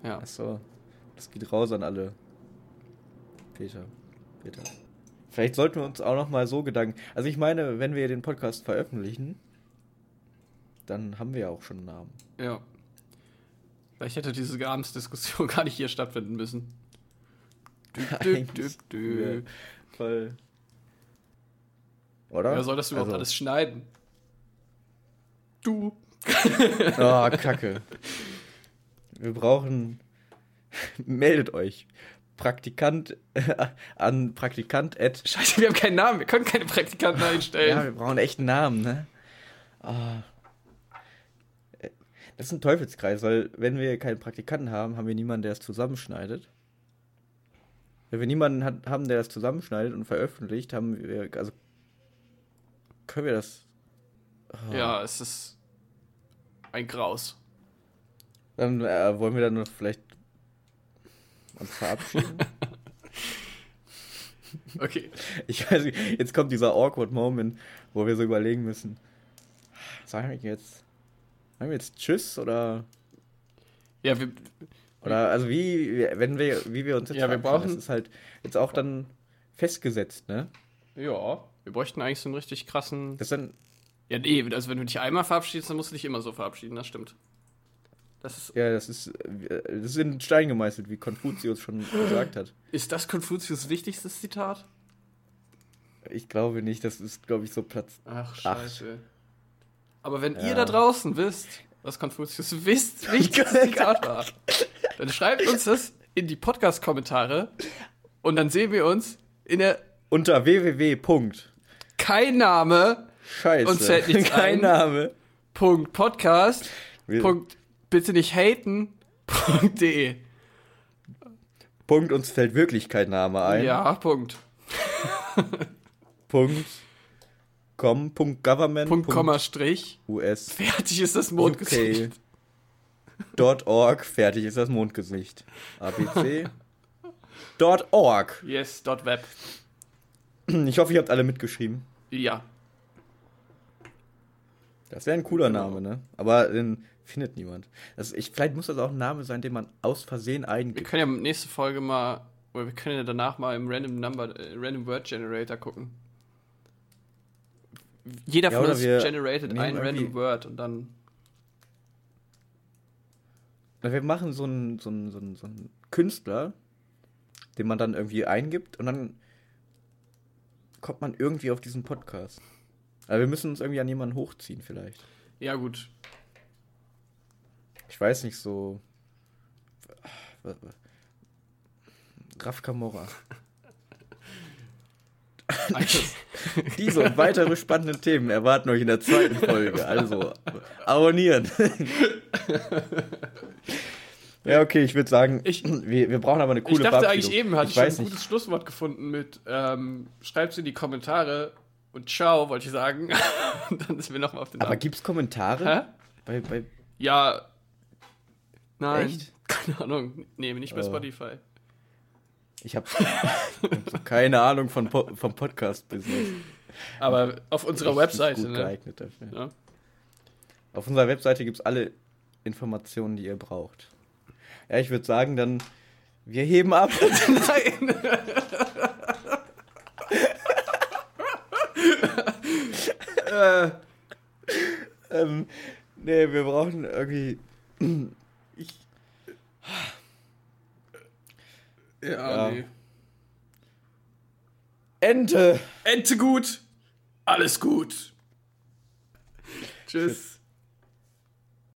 Ja. Achso. Das geht raus an alle. Peter. Peter. Vielleicht sollten wir uns auch noch mal so Gedanken. Also ich meine, wenn wir den Podcast veröffentlichen, dann haben wir ja auch schon einen Namen. Ja. Vielleicht hätte diese Abendsdiskussion gar nicht hier stattfinden müssen. Düb, düb, Eigentlich düb, Voll. Oder? Wer soll das überhaupt Also- alles schneiden? Du. Oh, Kacke. Wir brauchen. Meldet euch. Praktikant an Praktikant at. Scheiße, wir haben keinen Namen. Wir können keine Praktikanten Ja, einstellen. wir brauchen echt einen Namen, ne? Ah. Äh, Das ist ein Teufelskreis, weil wenn wir keinen Praktikanten haben, haben wir niemanden, der es zusammenschneidet. Wenn wir niemanden hat, haben, der das zusammenschneidet und veröffentlicht, haben wir, also können wir das. Ah. Ja, es ist ein Graus. Dann äh, wollen wir dann noch vielleicht uns verabschieden. Okay. ich weiß nicht, jetzt kommt dieser awkward Moment, wo wir so überlegen müssen. Sagen wir jetzt. Sagen wir jetzt Tschüss oder. Ja, wir, Oder also wie, wenn wir, wie wir uns jetzt Ja, wir brauchen- Das ist halt jetzt auch dann festgesetzt, ne? ja, wir bräuchten eigentlich so einen richtig krassen. Das dann, Ja, nee, also wenn du dich einmal verabschiedest, dann musst du dich immer so verabschieden, das stimmt. Das ist, ja, das ist, das ist in Stein gemeißelt, wie Konfuzius schon gesagt hat. ist das Konfuzius wichtigstes Zitat? Ich glaube nicht, das ist, glaube ich, so Platz. Ach, scheiße. Aber wenn Ja. ihr da draußen wisst, was Konfuzius wisst, wichtigstes Zitat war, dann schreibt uns das in die Podcast-Kommentare und dann sehen wir uns in der Unter www. Punkt. kein Name, Scheiße. Uns fällt nichts Kein ein. Name. Punkt Podcast, Wir- Punkt bitte nicht haten, Punkt de. Punkt, uns fällt wirklich kein Name ein. Ja, Punkt. Punkt. Com. Punkt Government. Punkt, Komma, Strich. US. Fertig ist das Mondgesicht. UK. Dot org. Fertig ist das Mondgesicht. ABC. Org. Yes, dot web. Ich hoffe, ihr habt alle mitgeschrieben. Ja. Das wäre ein cooler Genau. Name, ne? Aber den findet niemand. Das, ich, vielleicht muss das auch ein Name sein, den man aus Versehen Wir eingibt. können ja nächste Folge mal, oder wir können ja danach mal im Random Number, äh, Random Word Generator gucken. Jeder Ja, von uns wir generated ein Random Word und dann. Wir machen so einen, so, einen, so, einen, so einen Künstler, den man dann irgendwie eingibt und dann kommt man irgendwie auf diesen Podcast. Aber wir müssen uns irgendwie an jemanden hochziehen, vielleicht. Ja, gut. Ich weiß nicht, so. Raf Camorra. Alles. Diese und weitere spannende Themen erwarten euch in der zweiten Folge. Also abonnieren. ja, okay, ich würde sagen, Ich- wir, wir brauchen aber eine coole ich dachte eigentlich eben, hatte ich, ich schon ein gutes Schlusswort gefunden mit ähm, schreibt's in die Kommentare und ciao, wollte ich sagen. und dann sind wir nochmal auf den Aber Namen. gibt's Kommentare? Hä? Bei, bei, Ja. Nein. Echt? Keine Ahnung. Nee, nicht bei Oh. Spotify. Ich habe hab so keine Ahnung von po vom Podcast-Business. Aber auf unserer Webseite. Gut ne? geeignet dafür. Ja. Auf unserer Webseite gibt es alle Informationen, die ihr braucht. Ja, ich würde sagen, dann wir heben ab. Nein. Äh, ähm, nee, wir brauchen irgendwie Ja, ja. nee. Ente. Ente gut. Alles gut. Tschüss.